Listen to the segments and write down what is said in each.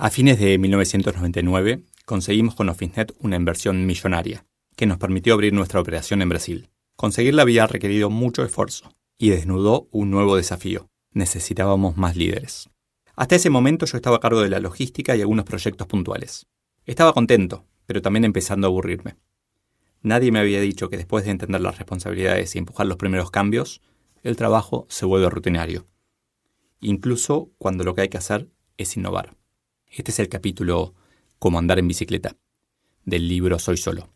A fines de 1999, conseguimos con OfficeNet una inversión millonaria, que nos permitió abrir nuestra operación en Brasil. Conseguirla había requerido mucho esfuerzo, y desnudó un nuevo desafío. Necesitábamos más líderes. Hasta ese momento yo estaba a cargo de la logística y algunos proyectos puntuales. Estaba contento, pero también empezando a aburrirme. Nadie me había dicho que después de entender las responsabilidades y empujar los primeros cambios, el trabajo se vuelve rutinario. Incluso cuando lo que hay que hacer es innovar. Este es el capítulo Cómo andar en bicicleta, del libro Soy Solo.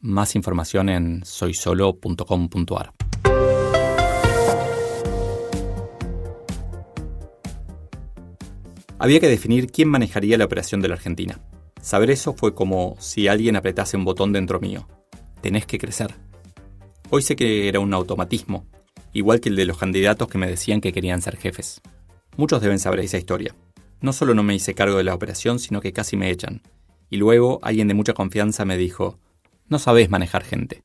Más información en soysolo.com.ar. Había que definir quién manejaría la operación de la Argentina. Saber eso fue como si alguien apretase un botón dentro mío. Tenés que crecer. Hoy sé que era un automatismo, igual que el de los candidatos que me decían que querían ser jefes. Muchos deben saber esa historia. No solo no me hice cargo de la operación, sino que casi me echan. Y luego alguien de mucha confianza me dijo, no sabés manejar gente.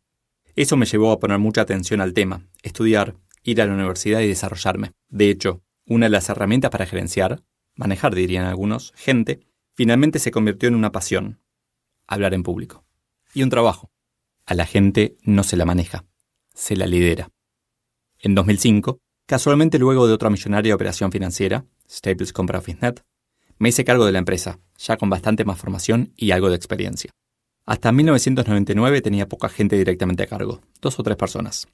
Eso me llevó a poner mucha atención al tema, estudiar, ir a la universidad y desarrollarme. De hecho, una de las herramientas para gerenciar manejar dirían algunos, gente, finalmente se convirtió en una pasión, hablar en público. Y un trabajo. A la gente no se la maneja, se la lidera. En 2005, casualmente luego de otra millonaria operación financiera, Staples compra OfficeNet, me hice cargo de la empresa, ya con bastante más formación y algo de experiencia. Hasta 1999 tenía poca gente directamente a cargo, dos o tres personas.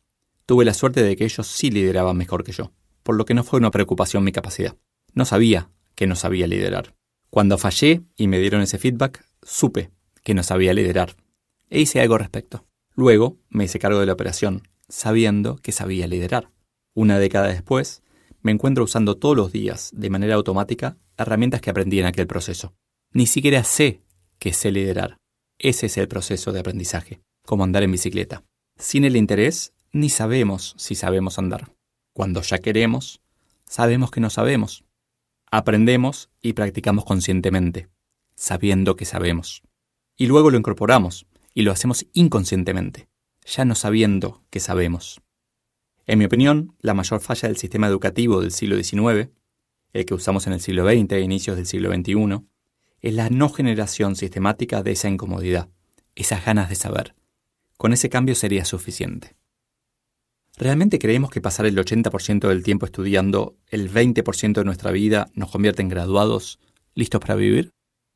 Tuve la suerte de que ellos sí lideraban mejor que yo, por lo que no fue una preocupación mi capacidad. No sabía que no sabía liderar. Cuando fallé y me dieron ese feedback, supe que no sabía liderar. E hice algo al respecto. Luego me hice cargo de la operación, sabiendo que sabía liderar. Una década después, me encuentro usando todos los días, de manera automática, herramientas que aprendí en aquel proceso. Ni siquiera sé que sé liderar. Ese es el proceso de aprendizaje, como andar en bicicleta. Sin el interés, ni sabemos si sabemos andar. Cuando ya queremos, sabemos que no sabemos. Aprendemos y practicamos conscientemente, sabiendo que sabemos. Y luego lo incorporamos y lo hacemos inconscientemente, ya no sabiendo que sabemos. En mi opinión, la mayor falla del sistema educativo del siglo XIX, el que usamos en el siglo XX e inicios del siglo XXI, es la no generación sistemática de esa incomodidad, esas ganas de saber. Con ese cambio sería suficiente. ¿Realmente creemos que pasar el 80% del tiempo estudiando el 20% de nuestra vida nos convierte en graduados listos para vivir?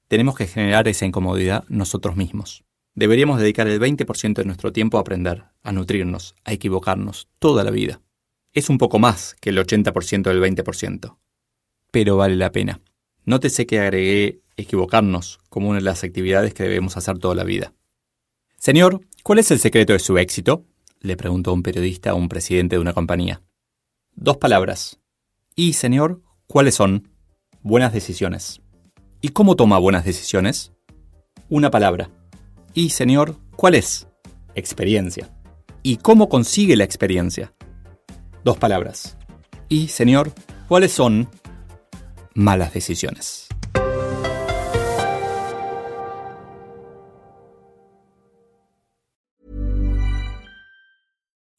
Tenemos que generar esa incomodidad nosotros mismos. Deberíamos dedicar el 20% de nuestro tiempo a aprender, a nutrirnos, a equivocarnos toda la vida. Es un poco más que el 80% del 20%. Pero vale la pena. Nótese que agregué equivocarnos como una de las actividades que debemos hacer toda la vida. Señor, ¿cuál es el secreto de su éxito? le preguntó un periodista a un presidente de una compañía. Dos palabras. Y, señor, ¿cuáles son? Buenas decisiones. ¿Y cómo toma buenas decisiones? Una palabra. Y, señor, ¿cuál es? Experiencia. ¿Y cómo consigue la experiencia? Dos palabras. Y, señor, ¿cuáles son? Malas decisiones.